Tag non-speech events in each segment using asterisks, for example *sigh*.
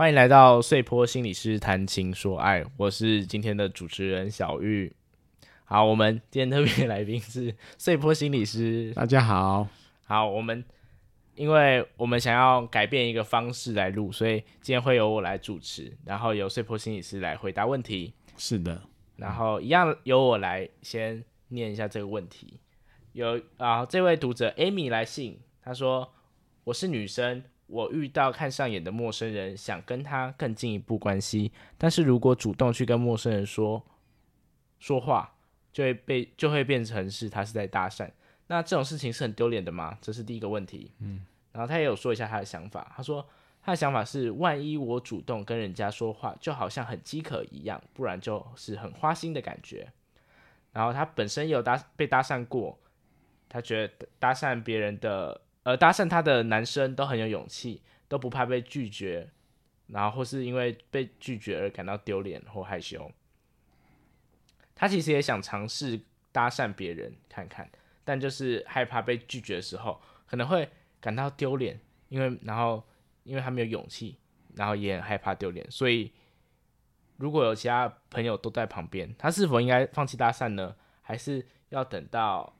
欢迎来到碎坡心理师谈情说爱，我是今天的主持人小玉。好，我们今天特别来宾是 *laughs* 碎坡心理师。大家好，好，我们因为我们想要改变一个方式来录，所以今天会由我来主持，然后由碎坡心理师来回答问题。是的，然后一样由我来先念一下这个问题。有啊，这位读者 Amy 来信，她说：“我是女生。”我遇到看上眼的陌生人，想跟他更进一步关系，但是如果主动去跟陌生人说说话，就会被就会变成是他是在搭讪。那这种事情是很丢脸的吗？这是第一个问题。嗯，然后他也有说一下他的想法，他说他的想法是，万一我主动跟人家说话，就好像很饥渴一样，不然就是很花心的感觉。然后他本身也有搭被搭讪过，他觉得搭讪别人的。而搭讪他的男生都很有勇气，都不怕被拒绝，然后或是因为被拒绝而感到丢脸或害羞。他其实也想尝试搭讪别人看看，但就是害怕被拒绝的时候可能会感到丢脸，因为然后因为他没有勇气，然后也很害怕丢脸，所以如果有其他朋友都在旁边，他是否应该放弃搭讪呢？还是要等到？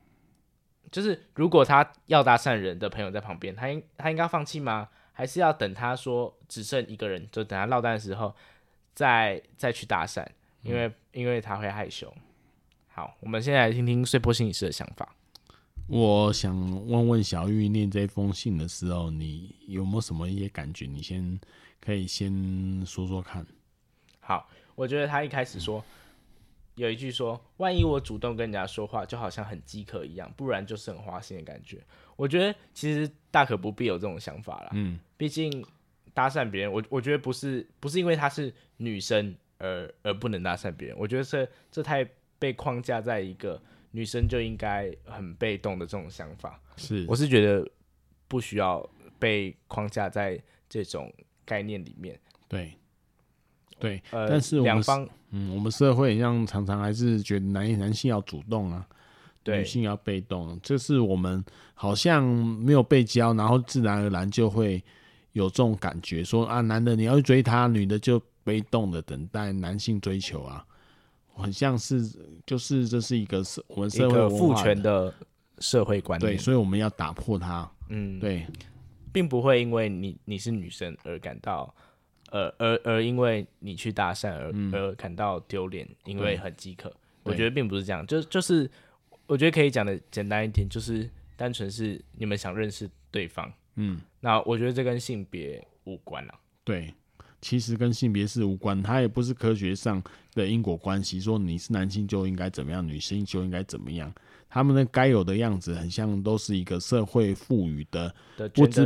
就是如果他要搭讪人的朋友在旁边，他应他应该放弃吗？还是要等他说只剩一个人，就等他落单的时候再再去搭讪？因为、嗯、因为他会害羞。好，我们现在来听听碎波心理师的想法。我想问问小玉，念这封信的时候，你有没有什么一些感觉？你先可以先说说看。好，我觉得他一开始说。嗯有一句说：“万一我主动跟人家说话，就好像很饥渴一样，不然就是很花心的感觉。”我觉得其实大可不必有这种想法啦。嗯，毕竟搭讪别人，我我觉得不是不是因为她是女生而而不能搭讪别人。我觉得这这太被框架在一个女生就应该很被动的这种想法。是，我是觉得不需要被框架在这种概念里面。对。对，呃，但是两方，嗯，我们社会一样常常还是觉得男男性要主动啊，对，女性要被动，这是我们好像没有被教，然后自然而然就会有这种感觉，说啊，男的你要去追她，女的就被动的等待男性追求啊，很像是就是这是一个社我们社会父权的社会观念，对，所以我们要打破它，嗯，对，并不会因为你你是女生而感到。呃，而而因为你去搭讪而、嗯、而感到丢脸，因为很饥渴，我觉得并不是这样，就就是我觉得可以讲的简单一点，就是单纯是你们想认识对方，嗯，那我觉得这跟性别无关了、啊，对，其实跟性别是无关，它也不是科学上的因果关系，说你是男性就应该怎么样，女性就应该怎么样。他们的该有的样子，很像都是一个社会赋予的，不知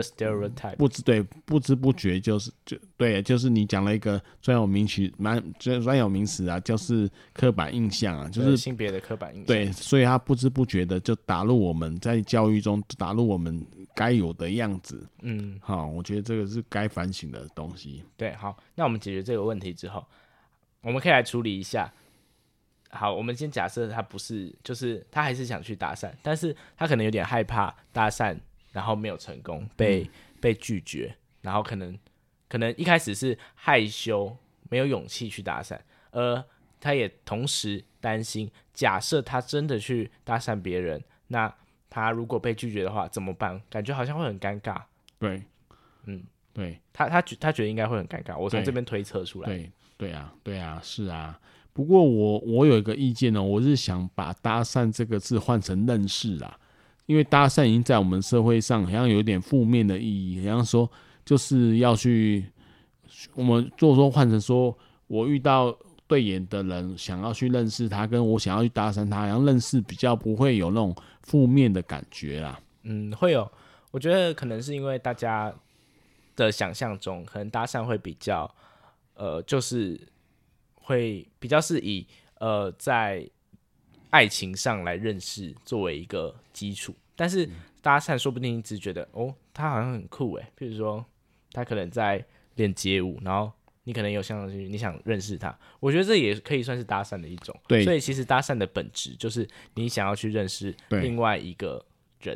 不知对不知不觉就是就对，就是你讲了一个专有名词，蛮专专有名词啊，就是刻板印象啊，就是性别的刻板印象。对，所以他不知不觉的就打入我们在教育中打入我们该有的样子。嗯，好，我觉得这个是该反省的东西。对，好，那我们解决这个问题之后，我们可以来处理一下。好，我们先假设他不是，就是他还是想去搭讪，但是他可能有点害怕搭讪，然后没有成功，被、嗯、被拒绝，然后可能可能一开始是害羞，没有勇气去搭讪，而他也同时担心，假设他真的去搭讪别人，那他如果被拒绝的话怎么办？感觉好像会很尴尬。对，嗯，对，他他觉他觉得应该会很尴尬，我从这边推测出来。对，对啊，对啊，是啊。不过我我有一个意见呢，我是想把搭讪这个字换成认识啦，因为搭讪已经在我们社会上好像有点负面的意义，好像说就是要去，我们做说换成说我遇到对眼的人，想要去认识他，跟我想要去搭讪他，然后认识比较不会有那种负面的感觉啦。嗯，会有，我觉得可能是因为大家的想象中，可能搭讪会比较，呃，就是会比较是以呃在爱情上来认识作为一个基础，但是搭讪说不定只觉得哦，他好像很酷诶，譬如说他可能在练街舞，然后。你可能有相当于你想认识他，我觉得这也可以算是搭讪的一种。对，所以其实搭讪的本质就是你想要去认识另外一个人。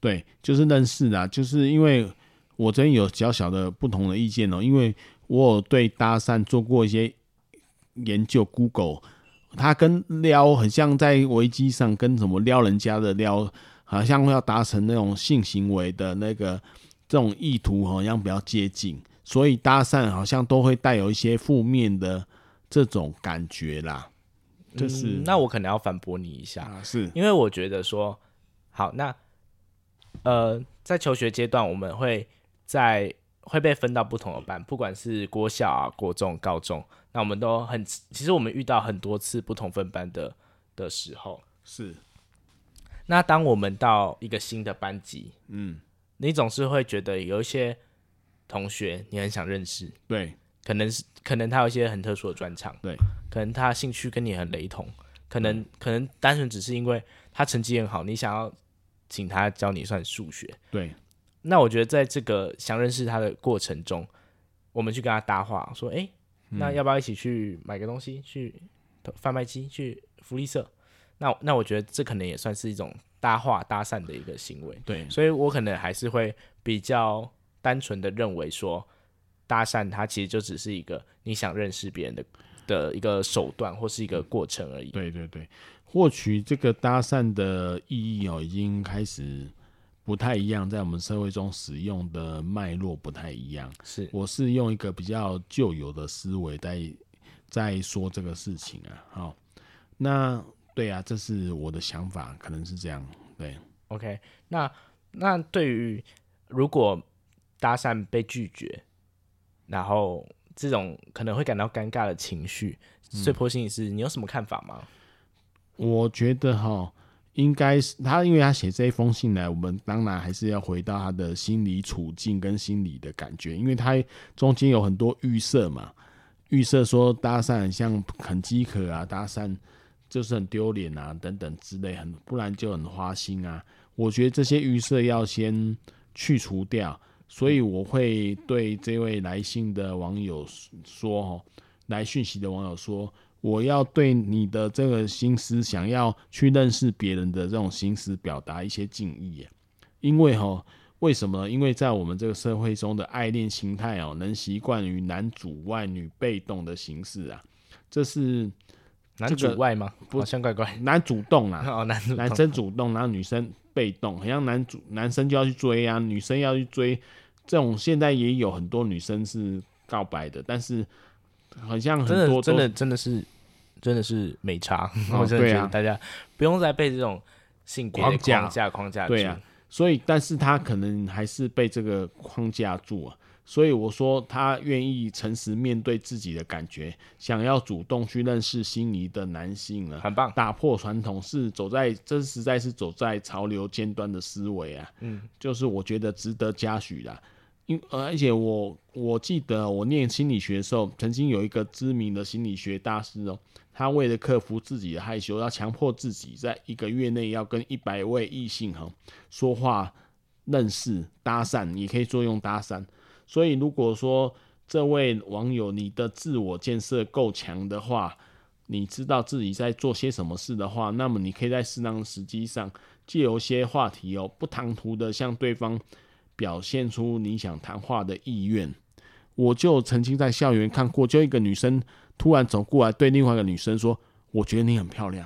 对，对就是认识啦。就是因为我这边有小小的不同的意见哦、喔，因为我有对搭讪做过一些研究，Google，他跟撩很像，在维基上跟什么撩人家的撩，好像要达成那种性行为的那个这种意图，好像比较接近。所以搭讪好像都会带有一些负面的这种感觉啦，就是、嗯、那我可能要反驳你一下，啊、是因为我觉得说，好，那呃，在求学阶段，我们会在会被分到不同的班，不管是国小啊、国中、高中，那我们都很，其实我们遇到很多次不同分班的的时候，是。那当我们到一个新的班级，嗯，你总是会觉得有一些。同学，你很想认识，对，可能是可能他有一些很特殊的专长，对，可能他兴趣跟你很雷同，可能、嗯、可能单纯只是因为他成绩很好，你想要请他教你算数学，对。那我觉得在这个想认识他的过程中，我们去跟他搭话，说，哎、欸，那要不要一起去买个东西？去贩卖机？去福利社？那那我觉得这可能也算是一种搭话搭讪的一个行为，对。所以我可能还是会比较。单纯的认为说搭讪，它其实就只是一个你想认识别人的的一个手段或是一个过程而已。对对对，获取这个搭讪的意义哦，已经开始不太一样，在我们社会中使用的脉络不太一样。是，我是用一个比较旧有的思维在在说这个事情啊。好，那对啊，这是我的想法，可能是这样。对，OK，那那对于如果搭讪被拒绝，然后这种可能会感到尴尬的情绪，穗波心理师，你有什么看法吗？我觉得哈，应该是他，因为他写这一封信来，我们当然还是要回到他的心理处境跟心理的感觉，因为他中间有很多预设嘛，预设说搭讪像很饥渴啊，搭讪就是很丢脸啊，等等之类，很不然就很花心啊。我觉得这些预设要先去除掉。所以我会对这位来信的网友说：“哦，来讯息的网友说，我要对你的这个心思，想要去认识别人的这种心思，表达一些敬意。因为哈，为什么呢？因为在我们这个社会中的爱恋心态哦，能习惯于男主外女被动的形式啊，这是男主外吗？不，好像怪怪，男主动啊，*laughs* 哦，男男生主动，然后女生被动，好像男主男生就要去追啊，女生要去追。”这种现在也有很多女生是告白的，但是好像很多真的真的真的是真的是没差。哦、*laughs* 我真的觉得大家不用再被这种性别框架框架框架住。对啊，所以但是他可能还是被这个框架住啊。所以我说他愿意诚实面对自己的感觉，想要主动去认识心仪的男性了，很棒。打破传统是走在这实在是走在潮流尖端的思维啊。嗯，就是我觉得值得嘉许啦。因而且我我记得我念心理学的时候，曾经有一个知名的心理学大师哦，他为了克服自己的害羞，要强迫自己在一个月内要跟一百位异性哈说话、认识、搭讪，也可以作用搭讪。所以如果说这位网友你的自我建设够强的话，你知道自己在做些什么事的话，那么你可以在适当的时机上借由一些话题哦，不唐突的向对方。表现出你想谈话的意愿，我就曾经在校园看过，就一个女生突然走过来，对另外一个女生说：“我觉得你很漂亮。”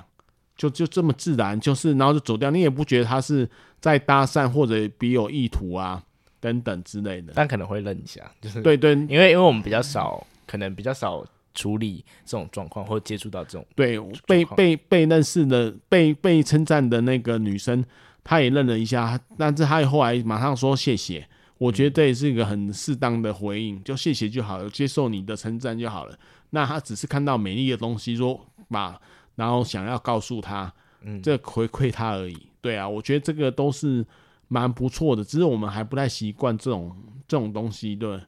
就就这么自然，就是然后就走掉，你也不觉得她是在搭讪或者别有意图啊等等之类的，但可能会愣一下，就是对对，因为因为我们比较少，可能比较少处理这种状况，或接触到这种对被被被认识的被被称赞的那个女生，她也愣了一下，但是她后来马上说谢谢。我觉得这也是一个很适当的回应，就谢谢就好了，接受你的称赞就好了。那他只是看到美丽的东西，说把，然后想要告诉他，嗯，这回馈他而已。对啊，我觉得这个都是蛮不错的，只是我们还不太习惯这种这种东西，对，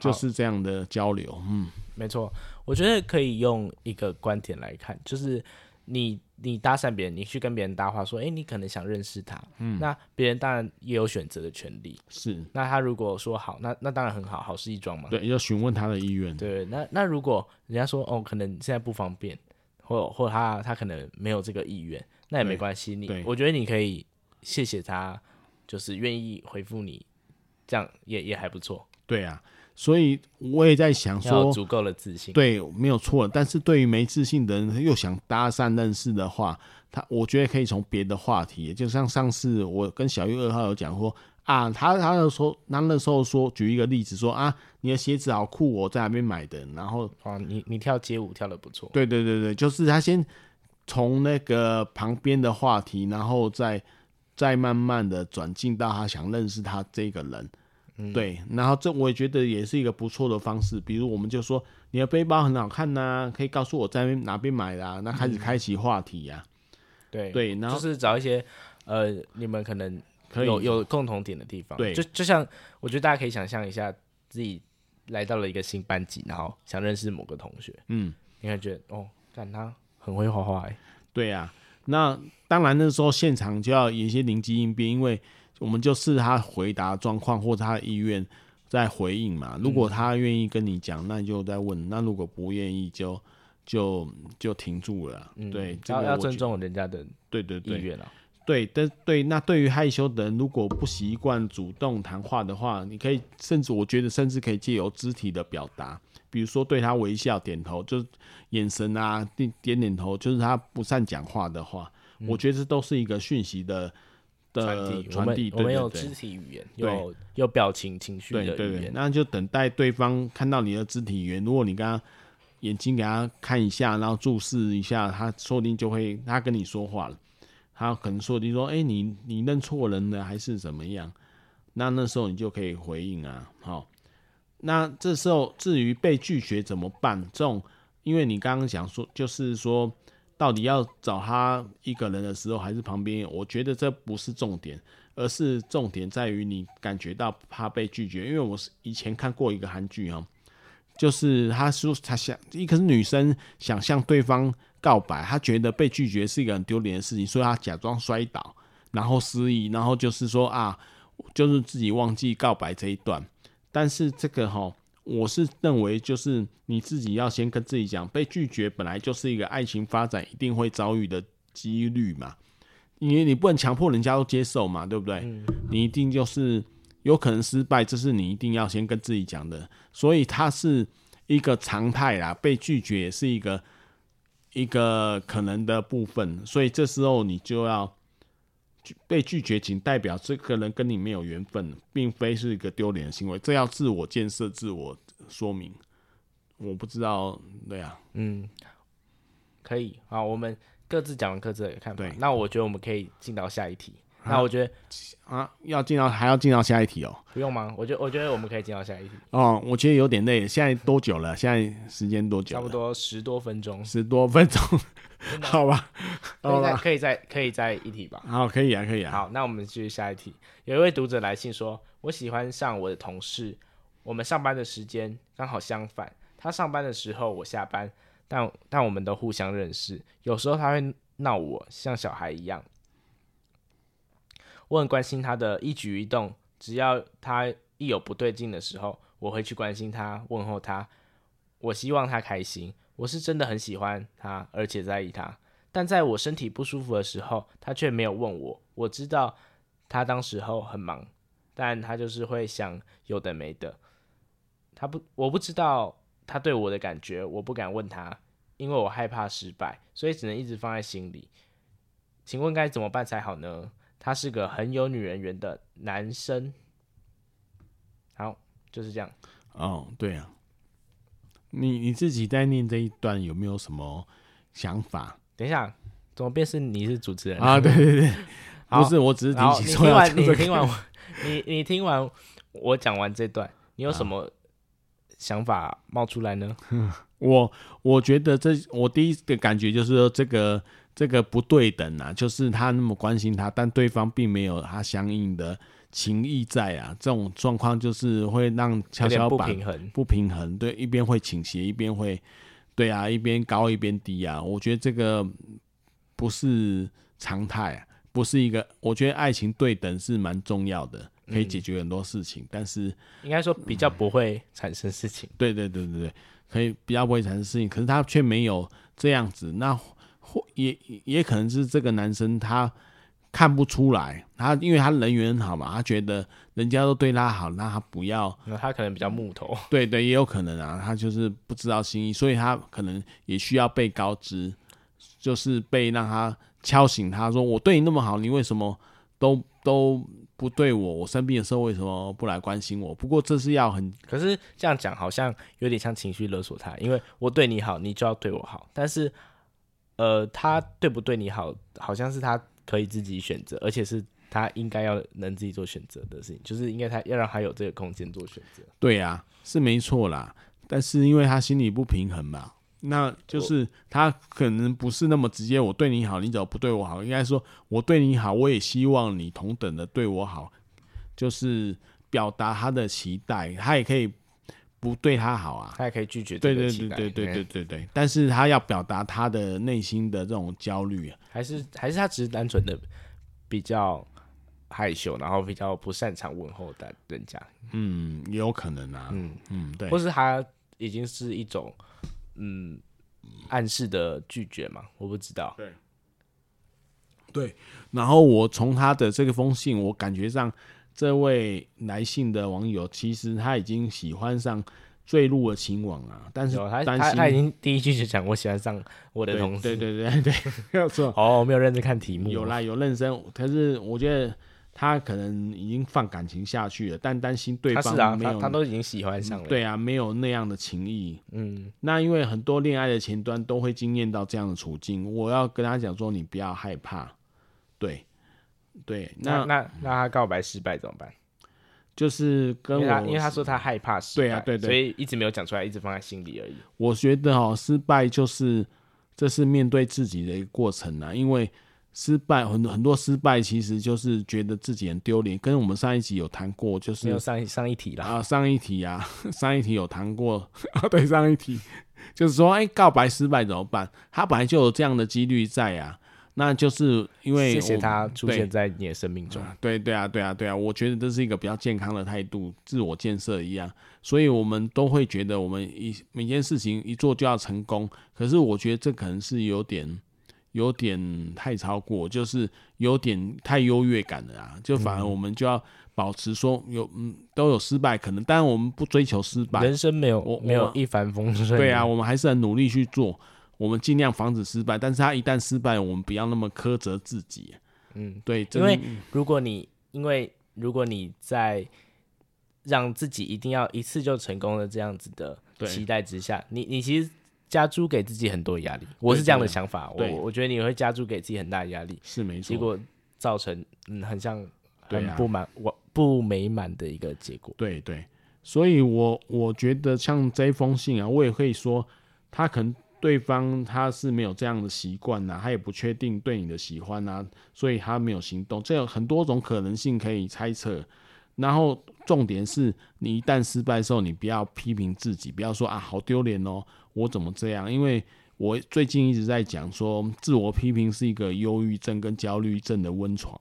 就是这样的交流。嗯，没错，我觉得可以用一个观点来看，就是你。你搭讪别人，你去跟别人搭话，说，哎、欸，你可能想认识他，嗯，那别人当然也有选择的权利，是。那他如果说好，那那当然很好，好事一桩嘛。对，要询问他的意愿。对，那那如果人家说，哦，可能现在不方便，或或他他可能没有这个意愿，那也没关系。你，我觉得你可以谢谢他，就是愿意回复你，这样也也还不错。对啊。所以我也在想说，足够的自信，对，没有错。但是对于没自信的人，又想搭讪认识的话，他我觉得可以从别的话题，就像上次我跟小玉二号有讲说啊，他他的时候，他那时候说举一个例子说啊，你的鞋子好酷，我在那边买的？然后啊，你你跳街舞跳的不错，对对对对，就是他先从那个旁边的话题，然后再再慢慢的转进到他想认识他这个人。嗯、对，然后这我也觉得也是一个不错的方式。比如，我们就说你的背包很好看呐、啊，可以告诉我在哪边买的、啊，那开始开启话题呀。对对，然后就是找一些呃，你们可能有有，有共同点的地方。对，就就像我觉得大家可以想象一下，自己来到了一个新班级，然后想认识某个同学。嗯，你会觉得哦，看他很会画画哎。对呀、啊，那当然那时候现场就要有一些灵机应变，因为。我们就视他回答状况或者他的意愿再回应嘛。如果他愿意跟你讲，那就再问；那如果不愿意就，就就就停住了。嗯、对，要、这个、要尊重人家的对对对意愿啊。对，但对那对于害羞的人，如果不习惯主动谈话的话，你可以甚至我觉得甚至可以借由肢体的表达，比如说对他微笑、点头，就是眼神啊，点点点头，就是他不善讲话的话，嗯、我觉得这都是一个讯息的。的传递，我们有肢体语言，有有表情、情绪的语言，对对对，那就等待对方看到你的肢体语言。如果你刚刚眼睛给他看一下，然后注视一下，他说不定就会他跟你说话了。他可能说定说，哎、欸，你你认错人了还是怎么样？那那时候你就可以回应啊。好，那这时候至于被拒绝怎么办？这种，因为你刚刚讲说，就是说。到底要找他一个人的时候，还是旁边？我觉得这不是重点，而是重点在于你感觉到怕被拒绝。因为我是以前看过一个韩剧啊，就是他说他想一个是女生想向对方告白，她觉得被拒绝是一个很丢脸的事情，所以他假装摔倒，然后失忆，然后就是说啊，就是自己忘记告白这一段。但是这个哈。我是认为，就是你自己要先跟自己讲，被拒绝本来就是一个爱情发展一定会遭遇的几率嘛，因为你不能强迫人家都接受嘛，对不对？嗯。你一定就是有可能失败，这是你一定要先跟自己讲的，所以它是一个常态啦，被拒绝也是一个一个可能的部分，所以这时候你就要。被拒绝，仅代表这个人跟你没有缘分，并非是一个丢脸的行为。这要自我建设、自我说明。我不知道，对啊，嗯，可以好，我们各自讲完各自的看法。那我觉得我们可以进到下一题。那我觉得啊，要进到还要进到下一题哦？不用吗？我觉得我觉得我们可以进到下一题。哦，我觉得有点累。现在多久了？现在时间多久？差不多十多分钟。十多分钟，*laughs* 好吧。可以再可以再可以再一题吧？好，可以啊，可以啊。好，那我们继续下一题。有一位读者来信说：“我喜欢上我的同事，我们上班的时间刚好相反。他上班的时候我下班，但但我们都互相认识。有时候他会闹我，像小孩一样。”我很关心他的一举一动，只要他一有不对劲的时候，我会去关心他，问候他。我希望他开心，我是真的很喜欢他，而且在意他。但在我身体不舒服的时候，他却没有问我。我知道他当时候很忙，但他就是会想有的没的。他不，我不知道他对我的感觉，我不敢问他，因为我害怕失败，所以只能一直放在心里。请问该怎么办才好呢？他是个很有女人缘的男生，好，就是这样。哦，对啊，你你自己在念这一段有没有什么想法？等一下，怎么变是你是主持人啊？对对对，不是，我只是提醒说你听完，你听完我，你你听完我讲完这段，你有什么想法冒出来呢？*laughs* 嗯、我我觉得这我第一个感觉就是说这个这个不对等啊，就是他那么关心他，但对方并没有他相应的。情义在啊，这种状况就是会让跷跷板不平衡，不平衡，对，一边会倾斜，一边会，对啊，一边高一边低啊。我觉得这个不是常态啊，不是一个。我觉得爱情对等是蛮重要的，可以解决很多事情，嗯、但是应该说比较不会产生事情。对对对对对，可以比较不会产生事情，可是他却没有这样子，那或也也可能是这个男生他。看不出来，他因为他人缘很好嘛，他觉得人家都对他好，那他不要。那他可能比较木头。对对，也有可能啊，他就是不知道心意，所以他可能也需要被告知，就是被让他敲醒他说：“我对你那么好，你为什么都都不对我？我生病的时候为什么不来关心我？”不过这是要很，可是这样讲好像有点像情绪勒索他，因为我对你好，你就要对我好，但是呃，他对不对你好，好像是他。可以自己选择，而且是他应该要能自己做选择的事情，就是应该他要让他有这个空间做选择。对呀、啊，是没错啦。但是因为他心里不平衡嘛，那就是他可能不是那么直接。我对你好，你怎么不对我好？应该说我对你好，我也希望你同等的对我好，就是表达他的期待。他也可以。不对他好啊，他也可以拒绝。对对对对对对对对，但是他要表达他的内心的这种焦虑啊，还是还是他只是单纯的比较害羞，然后比较不擅长问候的人家。嗯，也有可能啊。嗯嗯，对。或是他已经是一种嗯暗示的拒绝嘛？我不知道。对。对，然后我从他的这个封信，我感觉上。这位来信的网友，其实他已经喜欢上坠入了情网啊，但是他他他已经第一句就讲我喜欢上我的同事，对对对对对，没有错。*laughs* 哦，我没有认真看题目，有啦有认真，可是我觉得他可能已经放感情下去了，但担心对方没有，他，他，他都已经喜欢上了，对啊，没有那样的情谊。嗯，那因为很多恋爱的前端都会经验到这样的处境，我要跟他讲说，你不要害怕，对。对，那那那他告白失败怎么办？就是跟我，因为他说他害怕失败，对啊，对对，所以一直没有讲出来，一直放在心里而已。我觉得哦，失败就是这是面对自己的一个过程啊，因为失败很多很多失败其实就是觉得自己很丢脸。跟我们上一集有谈过，就是没有上一上一题啦啊，上一题啊，*laughs* 上一题有谈过啊，*laughs* 对，上一题就是说，哎，告白失败怎么办？他本来就有这样的几率在啊。那就是因为谢谢他出现在你的生命中。对对啊，对啊，对啊，我觉得这是一个比较健康的态度，自我建设一样。所以我们都会觉得我们一每件事情一做就要成功。可是我觉得这可能是有点有点太超过，就是有点太优越感了啊。就反而我们就要保持说有嗯都有失败可能，当然我们不追求失败，人生没有我没有一帆风顺。对啊，我们还是很努力去做。我们尽量防止失败，但是他一旦失败，我们不要那么苛责自己。嗯，对，因为如果你因为如果你在让自己一定要一次就成功的这样子的期待之下，你你其实加诸给自己很多压力。我是这样的想法，我我觉得你会加诸给自己很大的压力，是没错。结果造成嗯很像很不满我不美满的一个结果。对对，所以我我觉得像这封信啊，我也可以说他可能。对方他是没有这样的习惯呐，他也不确定对你的喜欢呐，所以他没有行动。这有很多种可能性可以猜测。然后重点是你一旦失败的时候，你不要批评自己，不要说啊好丢脸哦，我怎么这样？因为我最近一直在讲说，自我批评是一个忧郁症跟焦虑症的温床，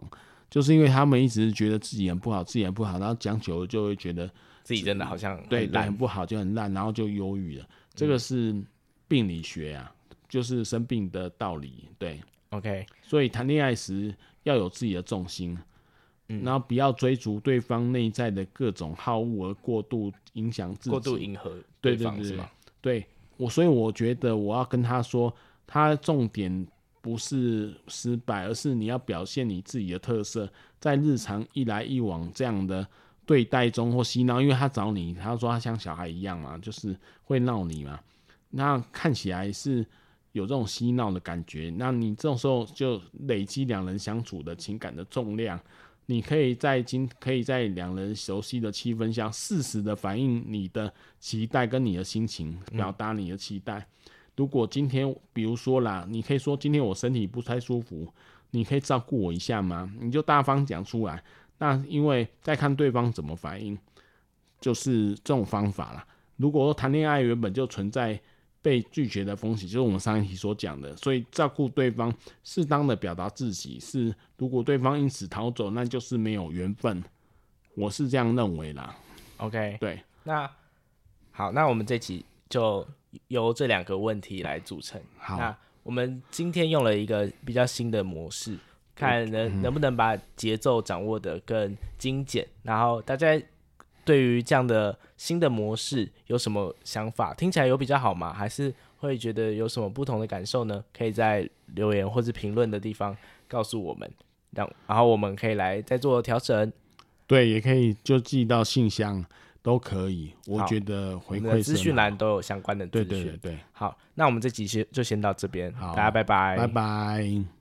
就是因为他们一直觉得自己很不好，自己很不好，然后讲久了就会觉得自己真的好像对对很不好，就很烂，然后就忧郁了。这个是。病理学啊，就是生病的道理，对，OK。所以谈恋爱时要有自己的重心，嗯，然后不要追逐对方内在的各种好恶而过度影响自己，过度迎合对方，对对对，是吗？对我，所以我觉得我要跟他说，他重点不是失败，而是你要表现你自己的特色，在日常一来一往这样的。对待中或嬉闹，因为他找你，他说他像小孩一样嘛，就是会闹你嘛。那看起来是有这种嬉闹的感觉，那你这种时候就累积两人相处的情感的重量。你可以在今可以在两人熟悉的气氛下，适时的反映你的期待跟你的心情，表达你的期待。嗯、如果今天，比如说啦，你可以说今天我身体不太舒服，你可以照顾我一下吗？你就大方讲出来。那因为再看对方怎么反应，就是这种方法啦。如果说谈恋爱原本就存在。被拒绝的风险，就是我们上一题所讲的，所以照顾对方，适当的表达自己是，如果对方因此逃走，那就是没有缘分，我是这样认为啦。OK，对，那好，那我们这期就由这两个问题来组成。好，那我们今天用了一个比较新的模式，看能、嗯、能不能把节奏掌握的更精简，然后大家。对于这样的新的模式有什么想法？听起来有比较好吗？还是会觉得有什么不同的感受呢？可以在留言或者评论的地方告诉我们，让然后我们可以来再做调整。对，也可以就寄到信箱都可以。我觉得回馈资讯栏都有相关的资讯。对对对对。好，那我们这集先就先到这边，好，大家拜拜，拜拜。